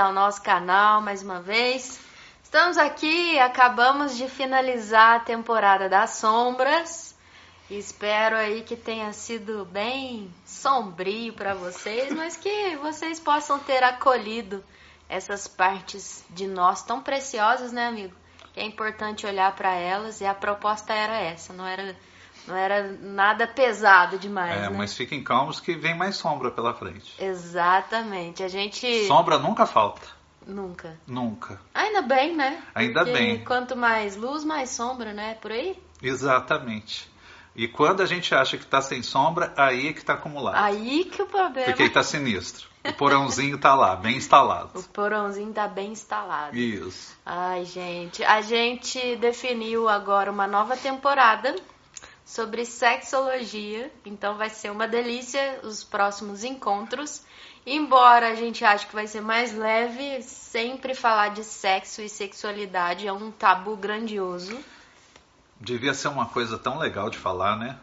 ao nosso canal mais uma vez. Estamos aqui, acabamos de finalizar a temporada das sombras. Espero aí que tenha sido bem sombrio para vocês, mas que vocês possam ter acolhido essas partes de nós tão preciosas, né, amigo? Que é importante olhar para elas e a proposta era essa, não era não era nada pesado demais. É, né? mas fiquem calmos que vem mais sombra pela frente. Exatamente. A gente. Sombra nunca falta. Nunca. Nunca. Ainda bem, né? Ainda Porque bem. Quanto mais luz, mais sombra, né? Por aí? Exatamente. E quando a gente acha que está sem sombra, aí é que está acumulado. Aí que o problema. Porque está sinistro. O porãozinho está lá, bem instalado. O porãozinho tá bem instalado. Isso. Ai, gente. A gente definiu agora uma nova temporada sobre sexologia. Então vai ser uma delícia os próximos encontros. Embora a gente ache que vai ser mais leve, sempre falar de sexo e sexualidade é um tabu grandioso. Devia ser uma coisa tão legal de falar, né?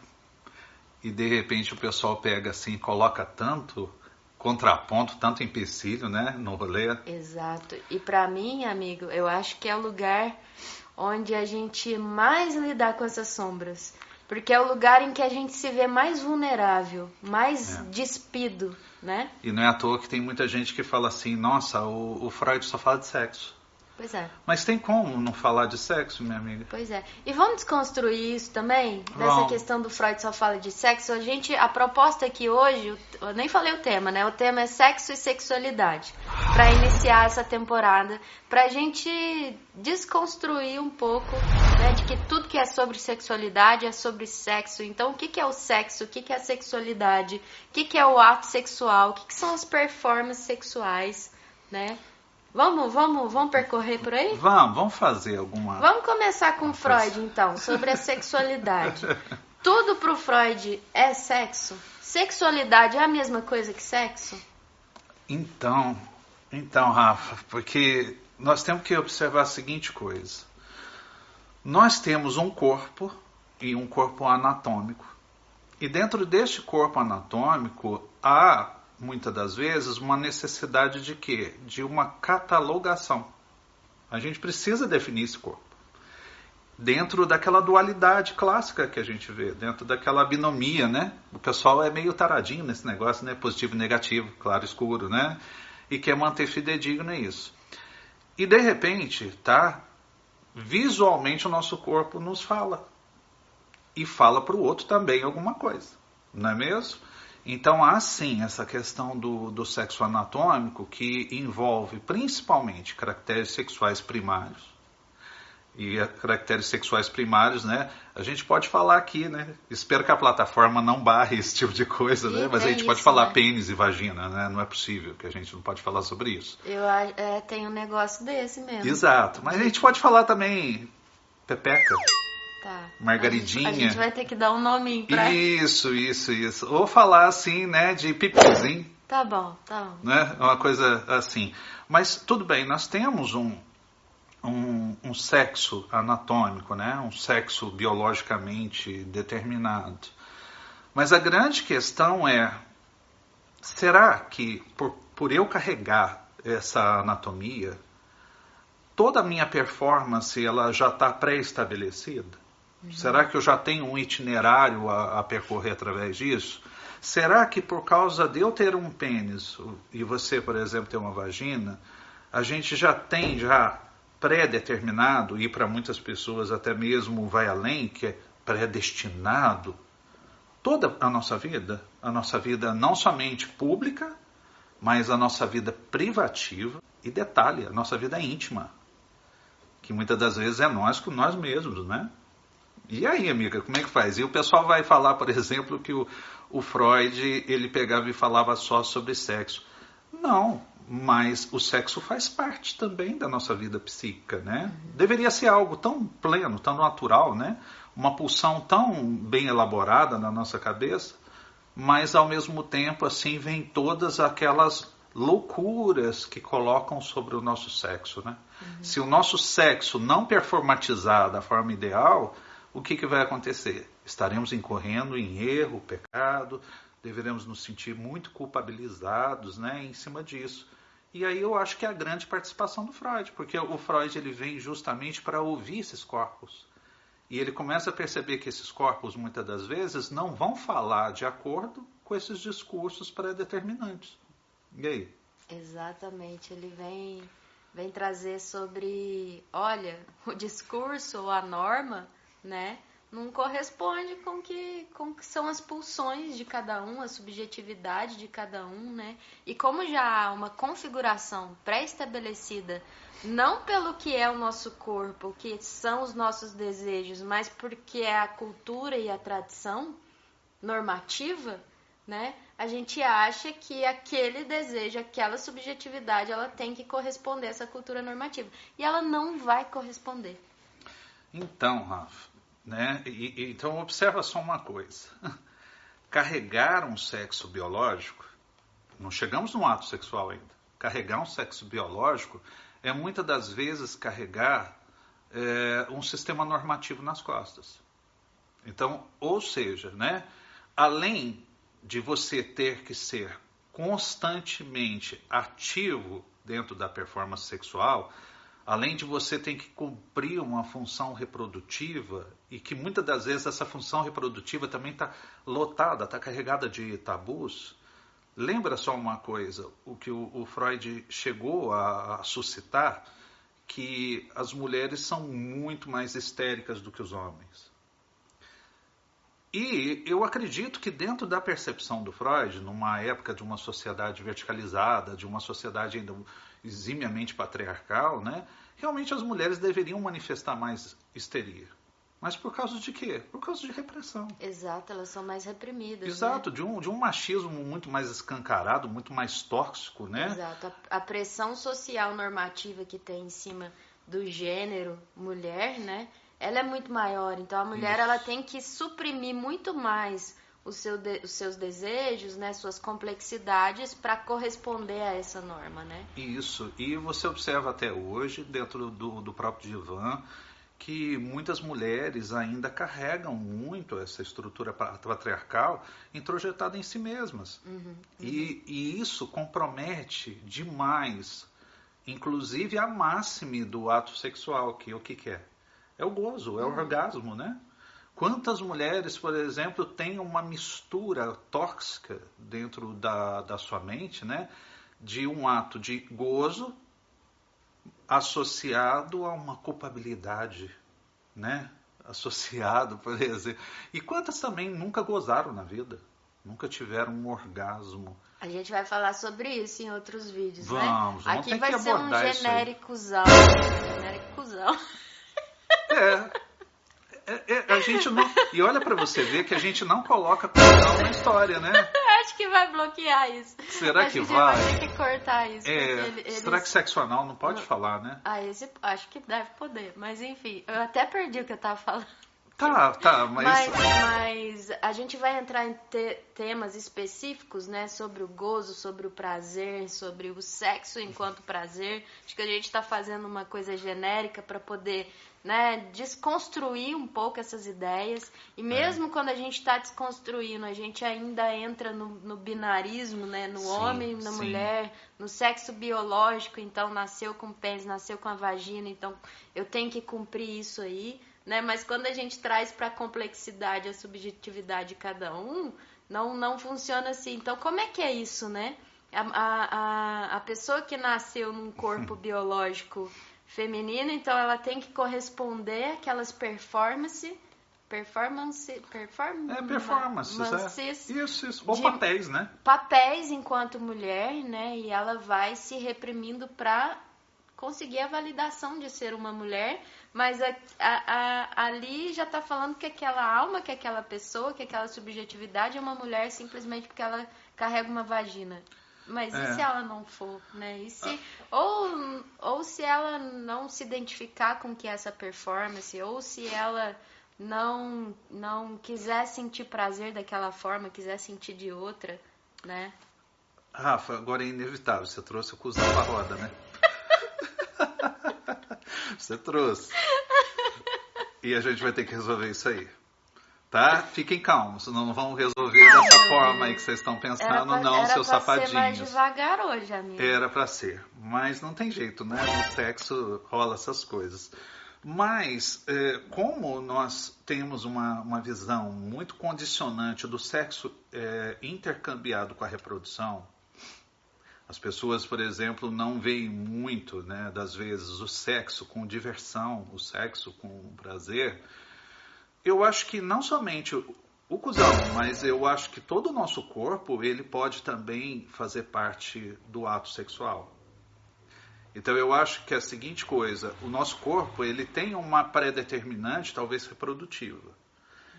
E de repente o pessoal pega assim coloca tanto contraponto, tanto empecilho, né? No rolê. Exato. E pra mim, amigo, eu acho que é o lugar onde a gente mais lidar com essas sombras. Porque é o lugar em que a gente se vê mais vulnerável, mais É. despido, né? E não é à toa que tem muita gente que fala assim, nossa, o, o Freud só fala de sexo. Pois é, Mas tem como não falar de sexo, minha amiga? pois é. E vamos desconstruir isso também? Dessa Vamos. questão do Freud só fala de sexo. A gente, a proposta aqui hoje, eu nem falei o tema, né? O tema é sexo e sexualidade. Pra iniciar essa temporada, pra gente desconstruir um pouco, né? De que tudo que é sobre sexualidade é sobre sexo. Então, o que, que é o sexo? O que, que é a sexualidade? O que, que é o ato sexual? O que, que são as performances sexuais, né? Vamos, vamos, vamos percorrer por aí? Vamos, vamos fazer alguma. Vamos começar com Freud, então, sobre a sexualidade. Tudo pro Freud é sexo? Sexualidade é a mesma coisa que sexo? Então, então, Rafa, porque nós temos que observar a seguinte coisa. Nós temos um corpo e um corpo anatômico. E dentro deste corpo anatômico há, muitas das vezes, uma necessidade de quê? De uma catalogação. A gente precisa definir esse corpo. Dentro daquela dualidade clássica que a gente vê, dentro daquela binomia, né? O pessoal é meio taradinho nesse negócio, né? Positivo e negativo, claro e escuro, né? E quer manter fidedigno isso. E de repente, tá? Visualmente o nosso corpo nos fala. E fala para o outro também alguma coisa, não é mesmo? Então há sim essa questão do, do sexo anatômico que envolve principalmente caracteres sexuais primários. E a- caracteres sexuais primários, né? A gente pode falar aqui, né? Espero que a plataforma não barre esse tipo de coisa, né? Mas a tem gente pode isso, falar né? pênis e vagina, né? Não é possível que a gente não pode falar sobre isso. Eu a- é, tenho um negócio desse mesmo. Exato. Mas a gente pode falar também pepeca, Tá. margaridinha. A gente vai ter que dar um nominho pra. Isso, isso, isso. Ou falar assim, né, de pipizinho, Tá bom, tá bom. né? Uma coisa assim. Mas tudo bem, nós temos um, um, um sexo anatômico, né? Um sexo biologicamente determinado. Mas a grande questão é, será que por, por eu carregar essa anatomia, toda a minha performance ela já está pré-estabelecida? Será que eu já tenho um itinerário a, a percorrer através disso? Será que por causa de eu ter um pênis e você, por exemplo, ter uma vagina, a gente já tem já pré-determinado e para muitas pessoas até mesmo vai além, que é predestinado toda a nossa vida, a nossa vida não somente pública, mas a nossa vida privativa e detalhe, a nossa vida íntima, que muitas das vezes é nós com nós mesmos, né? E aí, amiga, como é que faz? E o pessoal vai falar, por exemplo, que o, o Freud ele pegava e falava só sobre sexo. Não, mas o sexo faz parte também da nossa vida psíquica, né? Deveria ser algo tão pleno, tão natural, né? Uma pulsão tão bem elaborada na nossa cabeça, mas ao mesmo tempo assim vem todas aquelas loucuras que colocam sobre o nosso sexo, né? Se o nosso sexo não performatizar da forma ideal, o que, que vai acontecer? Estaremos incorrendo em erro, pecado, deveremos nos sentir muito culpabilizados né, em cima disso. E aí eu acho que é a grande participação do Freud, porque o Freud ele vem justamente para ouvir esses corpos. E ele começa a perceber que esses corpos, muitas das vezes, não vão falar de acordo com esses discursos pré-determinantes. E aí? Exatamente, ele vem, vem trazer sobre, olha, o discurso ou a norma, né, não corresponde com que com que são as pulsões de cada um, a subjetividade de cada um, né? E como já há uma configuração pré-estabelecida, não pelo que é o nosso corpo, o que são os nossos desejos, mas porque é a cultura e a tradição normativa, né? A gente acha que aquele desejo, aquela subjetividade, ela tem que corresponder a essa cultura normativa. E ela não vai corresponder. Então, Rafa, né? E, e, então observa só uma coisa. Carregar um sexo biológico, não chegamos no ato sexual ainda. Carregar um sexo biológico é muitas das vezes carregar é, um sistema normativo nas costas. Então, ou seja, né, além de você ter que ser constantemente ativo dentro da performance sexual, além de você ter que cumprir uma função reprodutiva e que muitas das vezes essa função reprodutiva também está lotada, está carregada de tabus. Lembra só uma coisa, o que o, o Freud chegou a, a suscitar, que as mulheres são muito mais histéricas do que os homens. E eu acredito que dentro da percepção do Freud, numa época de uma sociedade verticalizada, de uma sociedade ainda eximiamente patriarcal, né, realmente as mulheres deveriam manifestar mais histeria. Mas por causa de quê? Por causa de repressão. Exato, elas são mais reprimidas. Exato, né? de, um, de um machismo muito mais escancarado, muito mais tóxico, né? Exato, a, a pressão social normativa que tem em cima do gênero mulher, né? Ela é muito maior. Então a mulher Isso. ela tem que suprimir muito mais seu de, os seus desejos, né, suas complexidades para corresponder a essa norma, né? Isso. E você observa até hoje dentro do, do próprio divã que muitas mulheres ainda carregam muito essa estrutura patriarcal introjetada em si mesmas. Uhum, uhum. E, e, isso compromete demais, inclusive a máxima do ato sexual, que é o que, que é? É o gozo, é o uhum. orgasmo, né? Quantas mulheres, por exemplo, têm uma mistura tóxica dentro da, da sua mente, né? De um ato de gozo associado a uma culpabilidade, né? Associado, por exemplo. E quantas também nunca gozaram na vida? Nunca tiveram um orgasmo. A gente vai falar sobre isso em outros vídeos, vamos, né? Vamos, Aqui vai ser um genéricozão. Genéricozão. É. É, é, a gente não. E olha para você ver que a gente não coloca cordão na história, né? Acho que vai bloquear isso. Será acho que, que vai? Vai ter que cortar isso. É, ele, eles... Será que sexo anal não pode não. falar, né? Ah, esse acho que deve poder. Mas enfim, eu até perdi o que eu tava falando. Tá, tá, mas... mas... mas. a gente vai entrar em te temas específicos, né? Sobre o gozo, sobre o prazer, sobre o sexo enquanto prazer. Acho que a gente está fazendo uma coisa genérica para poder né, desconstruir um pouco essas ideias. E mesmo é. quando a gente está desconstruindo, a gente ainda entra no, no binarismo, né, no sim, homem na sim. mulher, no sexo biológico. Então, nasceu com pênis, nasceu com a vagina, então eu tenho que cumprir isso aí né? Mas quando a gente traz para a complexidade, a subjetividade de cada um, não, não funciona assim. Então, como é que é isso, né? A, a, a pessoa que nasceu num corpo biológico feminino, então ela tem que corresponder àquelas performances performance performance é performances é. isso isso ou papéis né papéis enquanto mulher né e ela vai se reprimindo para conseguir a validação de ser uma mulher mas a, a, a, ali já está falando que aquela alma, que aquela pessoa, que aquela subjetividade é uma mulher simplesmente porque ela carrega uma vagina. Mas é. e se ela não for, né? E se, ah. ou, ou se ela não se identificar com que é essa performance, ou se ela não não quiser sentir prazer daquela forma, quiser sentir de outra, né? Rafa, agora é inevitável, você trouxe o cuzão pra roda, né? Você trouxe. E a gente vai ter que resolver isso aí. Tá? Fiquem calmos, não vamos resolver dessa forma aí que vocês estão pensando, pra, não, era seus pra sapadinhos. Ser mais devagar hoje, amigo. Era para ser, mas não tem jeito, né? No sexo rola essas coisas. Mas, é, como nós temos uma, uma visão muito condicionante do sexo é, intercambiado com a reprodução, as pessoas, por exemplo, não veem muito, né, das vezes, o sexo com diversão, o sexo com prazer. Eu acho que não somente o, cuzão, mas eu acho que todo o nosso corpo ele pode também fazer parte do ato sexual. Então eu acho que é a seguinte coisa, o nosso corpo ele tem uma pré-determinante, talvez reprodutiva.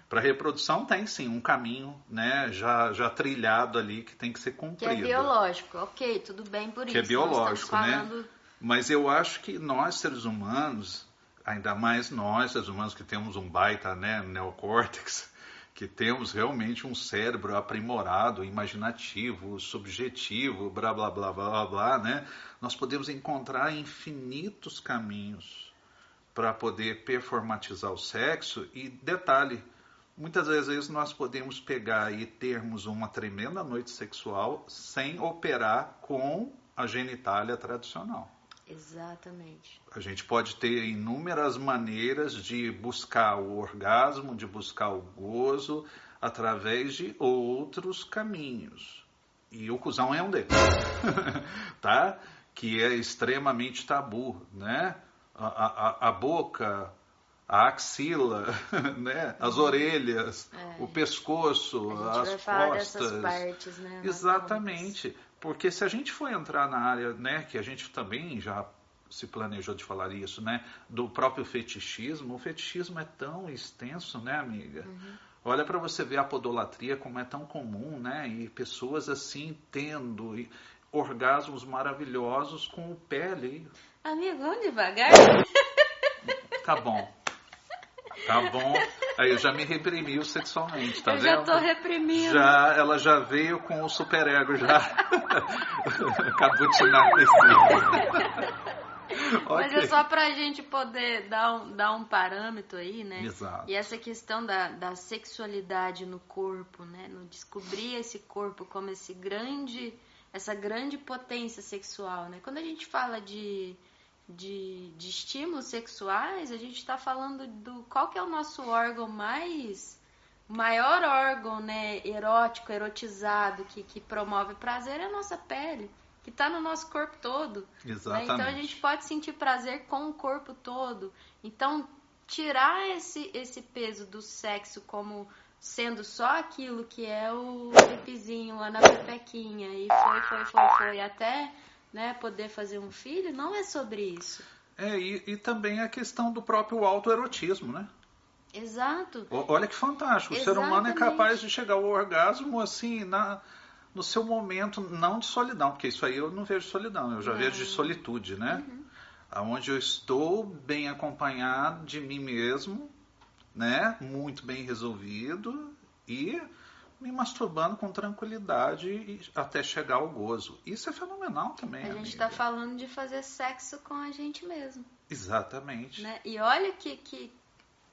Para reprodução tem sim um caminho, né, já, já trilhado ali que tem que ser cumprido. Que é biológico, ok, tudo bem por que isso. Que é biológico, né? falando... né? Mas eu acho que nós seres humanos, ainda mais nós seres humanos que temos um baita, né, neocórtex, que temos realmente um cérebro aprimorado, imaginativo, subjetivo, blá blá blá blá blá, blá né? Nós podemos encontrar infinitos caminhos para poder performatizar o sexo e detalhe, Muitas vezes nós podemos pegar e termos uma tremenda noite sexual sem operar com a genitália tradicional. Exatamente. A gente pode ter inúmeras maneiras de buscar o orgasmo, de buscar o gozo através de outros caminhos. E o cuzão é um deles, tá? Que é extremamente tabu, né? A, a, a boca, a axila, né? as orelhas, é. o pescoço, as costas. Partes, né? Exatamente. Porque se a gente for entrar na área, né, que a gente também já se planejou de falar isso, né, do próprio fetichismo, o fetichismo é tão extenso, né, amiga? Uhum. Olha para você ver a podolatria como é tão comum, né? E pessoas assim tendo orgasmos maravilhosos com o pé ali. Amigo, vamos devagar. Tá bom. Tá bom. Aí eu já me reprimiu sexualmente, tá eu vendo? Eu já tô reprimindo. Já, ela já veio com o superego já. Cabutinado Mas é só pra gente poder dar um, dar um parâmetro aí, né? Exato. E essa questão da, da sexualidade no corpo, né? No descobrir esse corpo como esse grande, essa grande potência sexual, né? Quando a gente fala de de, de estímulos sexuais, a gente está falando do qual que é o nosso órgão mais maior órgão, né, erótico, erotizado, que, que promove prazer é a nossa pele, que está no nosso corpo todo. Exatamente. Né? Então a gente pode sentir prazer com o corpo todo. Então tirar esse, esse peso do sexo como sendo só aquilo que é o pipizinho lá na pepequinha e foi, foi, foi, foi até né, poder fazer um filho, não é sobre isso. É, e, e também a questão do próprio autoerotismo, né? Exato. olha que fantástico. Exatamente. O ser humano é capaz de chegar ao orgasmo assim, na, no seu momento, não de solidão, porque isso aí eu não vejo solidão, eu já não. vejo de solitude, né? Uhum. Onde eu estou bem acompanhado de mim mesmo, né? Muito bem resolvido e me masturbando com tranquilidade até chegar ao gozo. Isso é fenomenal também. A gente está falando de fazer sexo com a gente mesmo. Exatamente. Né? E olha que, que,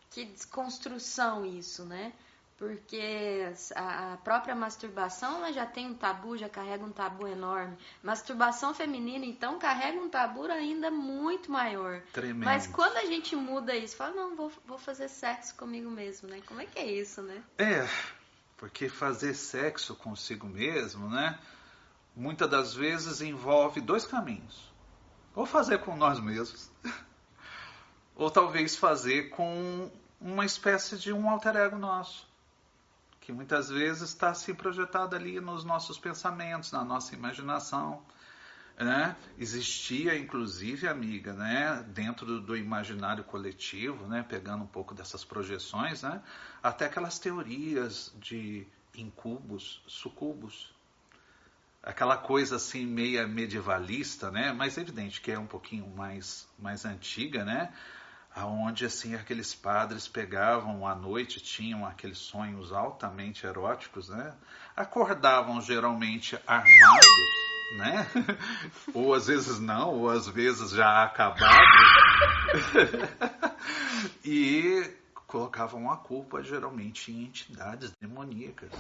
que desconstrução isso, né? Porque a própria masturbação ela já tem um tabu, já carrega um tabu enorme. Masturbação feminina, então, carrega um tabu ainda muito maior. Tremendo. Mas quando a gente muda isso, fala, não, vou, vou fazer sexo comigo mesmo, né? Como é que é isso, né? É, porque fazer sexo consigo mesmo, né? Muitas das vezes envolve dois caminhos. Ou fazer com nós mesmos, ou talvez fazer com uma espécie de um alter ego nosso, que muitas vezes está se projetado ali nos nossos pensamentos, na nossa imaginação. Né? Existia, inclusive, amiga, né? dentro do, imaginário coletivo, né? pegando um pouco dessas projeções, né? até aquelas teorias de incubos, sucubos. Aquela coisa assim meia medievalista, né? mas é evidente que é um pouquinho mais, mais antiga, né? aonde assim aqueles padres pegavam à noite, tinham aqueles sonhos altamente eróticos, né? acordavam geralmente armados né? ou às vezes não, ou às vezes já acabado. e colocavam a culpa geralmente em entidades demoníacas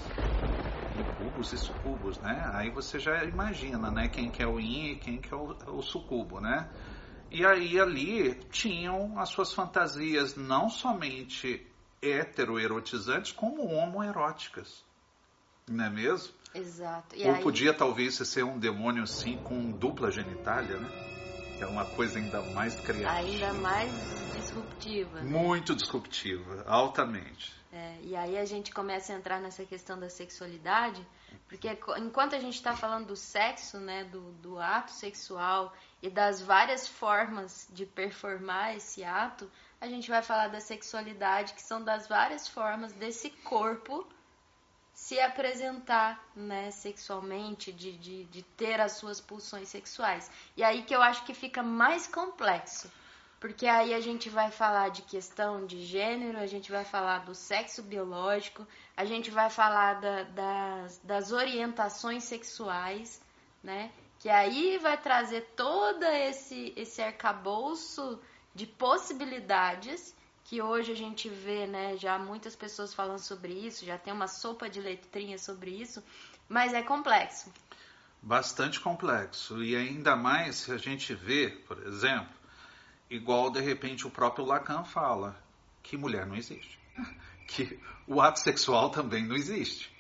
cubos e sucubos, né? Aí você já imagina, né? Quem que é o yin e quem que é o, o sucubo, né? E aí ali tinham as suas fantasias não somente heteroerotizantes, como homoeróticas. Não é mesmo? Exato. E Ou aí... podia talvez ser um demônio assim com dupla genitália, né? Que é uma coisa ainda mais criativa. Ainda mais disruptiva. Né? Muito disruptiva, altamente. É, e aí a gente começa a entrar nessa questão da sexualidade, porque enquanto a gente está falando do sexo, né, do, do ato sexual e das várias formas de performar esse ato, a gente vai falar da sexualidade, que são das várias formas desse corpo se apresentar né, sexualmente, de, de, de ter as suas pulsões sexuais. E aí que eu acho que fica mais complexo porque aí a gente vai falar de questão de gênero, a gente vai falar do sexo biológico, a gente vai falar da, das, das orientações sexuais, né? Que aí vai trazer todo esse, esse arcabouço de possibilidades que hoje a gente vê, né? Já muitas pessoas falando sobre isso, já tem uma sopa de letrinhas sobre isso, mas é complexo. Bastante complexo. E ainda mais se a gente vê, por exemplo, Igual, de repente, o próprio Lacan fala que mulher não existe. Que o ato sexual também não existe.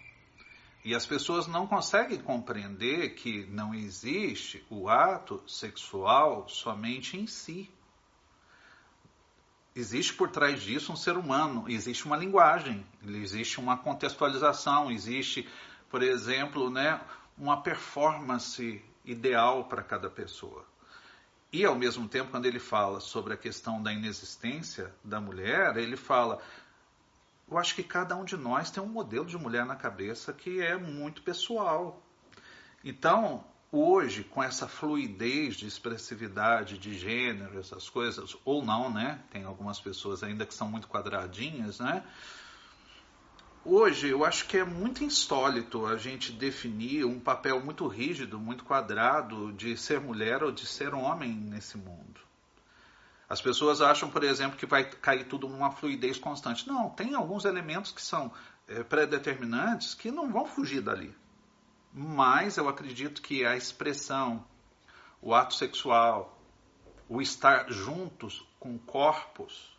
E as pessoas não conseguem compreender que não existe o ato sexual somente em si. Existe por trás disso um ser humano, existe uma linguagem, existe uma contextualização, existe, por exemplo, né, uma performance ideal para cada pessoa. E, ao mesmo tempo, quando ele fala sobre a questão da inexistência da mulher, ele fala: eu acho que cada um de nós tem um modelo de mulher na cabeça que é muito pessoal. Então, hoje, com essa fluidez de expressividade de gênero, essas coisas, ou não, né? Tem algumas pessoas ainda que são muito quadradinhas, né? Hoje, eu acho que é muito insólito a gente definir um papel muito rígido, muito quadrado de ser mulher ou de ser homem nesse mundo. As pessoas acham, por exemplo, que vai cair tudo numa fluidez constante. Não, tem alguns elementos que são é, pré-determinantes que não vão fugir dali. Mas eu acredito que a expressão, o ato sexual, o estar juntos com corpos,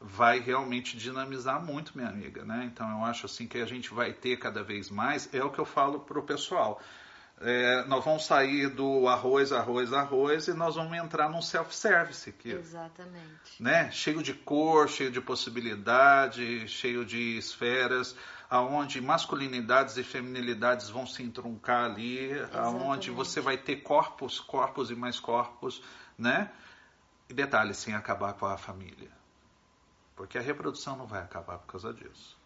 vai realmente dinamizar muito, minha amiga, né? Então eu acho assim que a gente vai ter cada vez mais, é o que eu falo para o pessoal. É, nós vamos sair do arroz, arroz, arroz e nós vamos entrar num self-service aqui. Exatamente. Né? Cheio de cor, cheio de possibilidade, cheio de esferas, aonde masculinidades e feminilidades vão se entruncar ali, Exatamente. aonde você vai ter corpos, corpos e mais corpos, né? E detalhe, sem acabar com a família. Porque a reprodução não vai acabar por causa disso.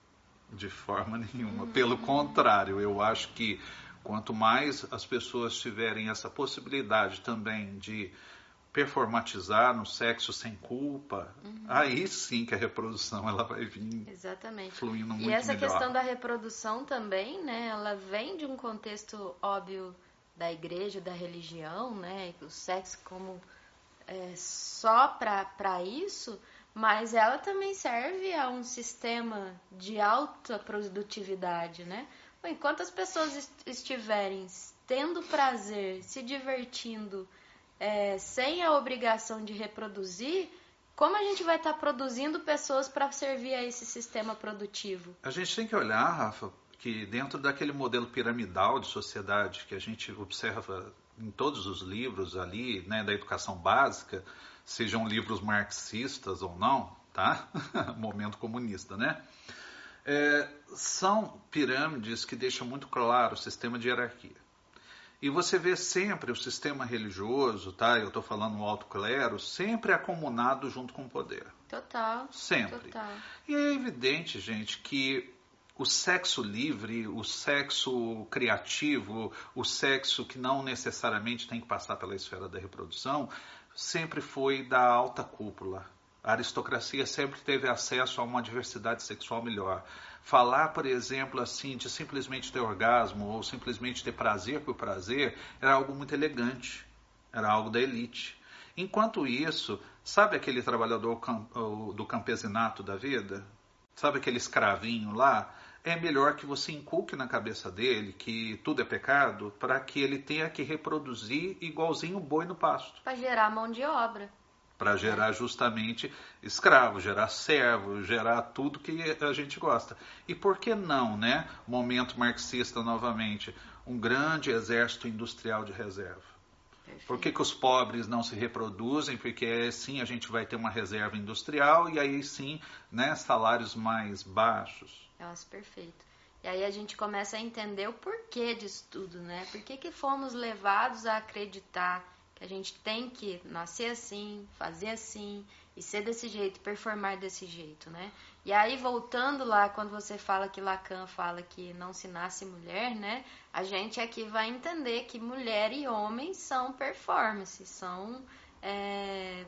De forma nenhuma. Pelo contrário, eu acho que quanto mais as pessoas tiverem essa possibilidade também de performatizar no sexo sem culpa, uhum. aí sim que a reprodução ela vai vir Exatamente. fluindo muito E essa melhor. questão da reprodução também, né, ela vem de um contexto óbvio da igreja, da religião, né, o sexo como é, só para isso, mas ela também serve a um sistema de alta produtividade, né? Enquanto as pessoas estiverem tendo prazer, se divertindo, é, sem a obrigação de reproduzir, como a gente vai estar tá produzindo pessoas para servir a esse sistema produtivo? A gente tem que olhar, Rafa, que dentro daquele modelo piramidal de sociedade que a gente observa em todos os livros ali, né, da educação básica, sejam livros marxistas ou não, tá? Momento comunista, né? É, são pirâmides que deixam muito claro o sistema de hierarquia. E você vê sempre o sistema religioso, tá? Eu estou falando o alto clero, sempre acomunado junto com o poder. Total. Sempre. Total. E é evidente, gente, que o sexo livre, o sexo criativo, o sexo que não necessariamente tem que passar pela esfera da reprodução, sempre foi da alta cúpula. A aristocracia sempre teve acesso a uma diversidade sexual melhor. Falar, por exemplo, assim, de simplesmente ter orgasmo ou simplesmente ter prazer por prazer era algo muito elegante, era algo da elite. Enquanto isso, sabe aquele trabalhador do campesinato da vida? Sabe aquele escravinho lá? É melhor que você inculque na cabeça dele que tudo é pecado para que ele tenha que reproduzir igualzinho o boi no pasto. Para gerar mão de obra. Para gerar justamente escravo, gerar servo, gerar tudo que a gente gosta. E por que não, né? Momento marxista novamente, um grande exército industrial de reserva. Por que, que os pobres não se reproduzem? Porque sim a gente vai ter uma reserva industrial e aí sim né, salários mais baixos. Nossa, perfeito. E aí a gente começa a entender o porquê disso tudo, né? Por que, que fomos levados a acreditar que a gente tem que nascer assim, fazer assim e ser desse jeito, performar desse jeito, né? E aí voltando lá quando você fala que Lacan fala que não se nasce mulher, né? A gente aqui vai entender que mulher e homem são performances, são é,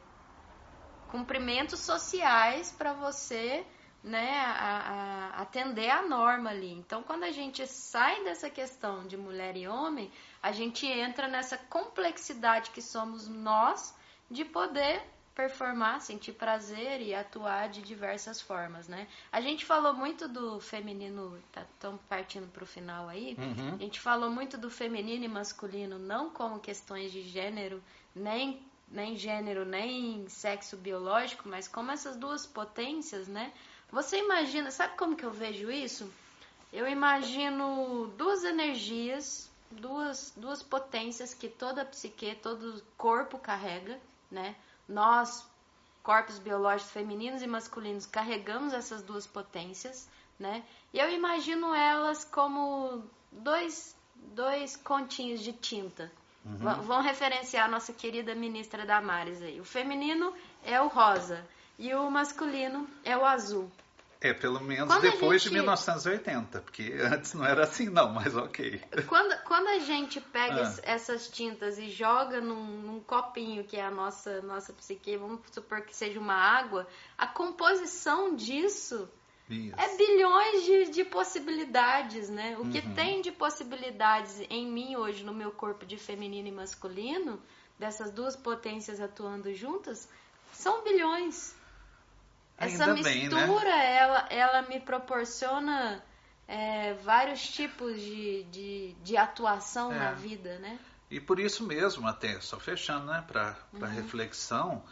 cumprimentos sociais para você né, a, a, atender a norma ali. Então, quando a gente sai dessa questão de mulher e homem, a gente entra nessa complexidade que somos nós de poder performar, sentir prazer e atuar de diversas formas, né? A gente falou muito do feminino, tá tão partindo para o final aí. Uhum. A gente falou muito do feminino e masculino, não como questões de gênero, nem nem gênero, nem sexo biológico, mas como essas duas potências, né? Você imagina, sabe como que eu vejo isso? Eu imagino duas energias, duas, duas potências que toda psique, todo corpo carrega, né? Nós, corpos biológicos femininos e masculinos, carregamos essas duas potências, né? E eu imagino elas como dois, dois continhos de tinta. Uhum. Vão referenciar a nossa querida ministra Damares aí. O feminino é o rosa e o masculino é o azul. É, pelo menos quando depois gente... de 1980, porque antes não era assim não, mas ok. Quando, quando a gente pega ah. essas tintas e joga num, num, copinho que é a nossa, nossa psique, vamos supor que seja uma água, a composição disso Isso. é bilhões de, de, possibilidades, né? O que uhum. tem de possibilidades em mim hoje, no meu corpo de feminino e masculino, dessas duas potências atuando juntas, são bilhões. Essa Ainda mistura, bem, né? ela, ela me proporciona é, vários tipos de, de, de atuação é. na vida, né? E por isso mesmo, até só fechando, né, para uhum. reflexão,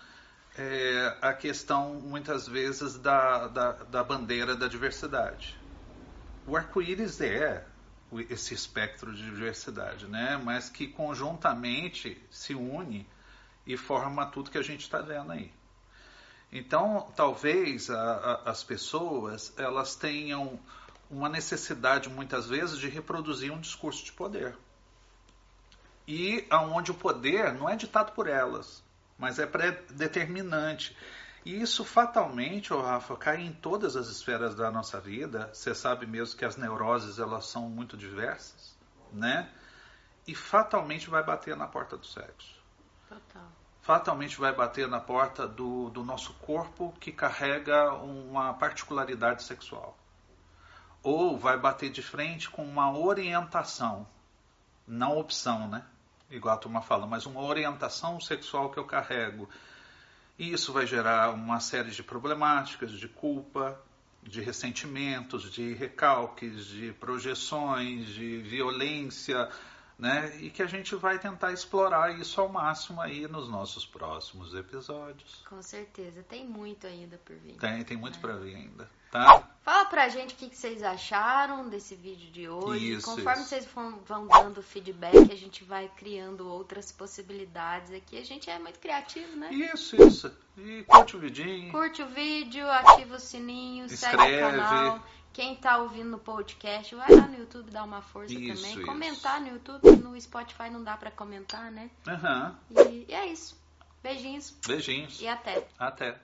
é, a questão muitas vezes da, da, da bandeira da diversidade. O arco-íris é esse espectro de diversidade, né? mas que conjuntamente se une e forma tudo que a gente está vendo aí. Então, talvez a, a, as pessoas elas tenham uma necessidade muitas vezes de reproduzir um discurso de poder. E aonde o poder não é ditado por elas, mas é pré-determinante. E isso fatalmente, oh Rafa, cai em todas as esferas da nossa vida. Você sabe mesmo que as neuroses elas são muito diversas, né? E fatalmente vai bater na porta do sexo. Total fatalmente vai bater na porta do, do nosso corpo que carrega uma particularidade sexual. Ou vai bater de frente com uma orientação, não opção, né? Igual a turma fala, mas uma orientação sexual que eu carrego. E isso vai gerar uma série de problemáticas, de culpa, de ressentimentos, de recalques, de projeções, de violência, né? E que a gente vai tentar explorar isso ao máximo aí nos nossos próximos episódios. Com certeza, tem muito ainda por vir. Tem, tem muito né? para vir ainda, tá? Pra gente o que, vocês acharam desse vídeo de hoje. Isso, Conforme isso. vocês vão, vão dando feedback, a gente vai criando outras possibilidades aqui. A gente é muito criativo, né? Isso, isso. E curte o vidinho. Curte o vídeo, ativa o sininho, Escreve. segue o canal. Quem está ouvindo no podcast, vai lá no YouTube dar uma força isso, também. Isso. Comentar no YouTube, no Spotify não dá para comentar, né? Uhum. E, e é isso. Beijinhos. Beijinhos. E até. Até.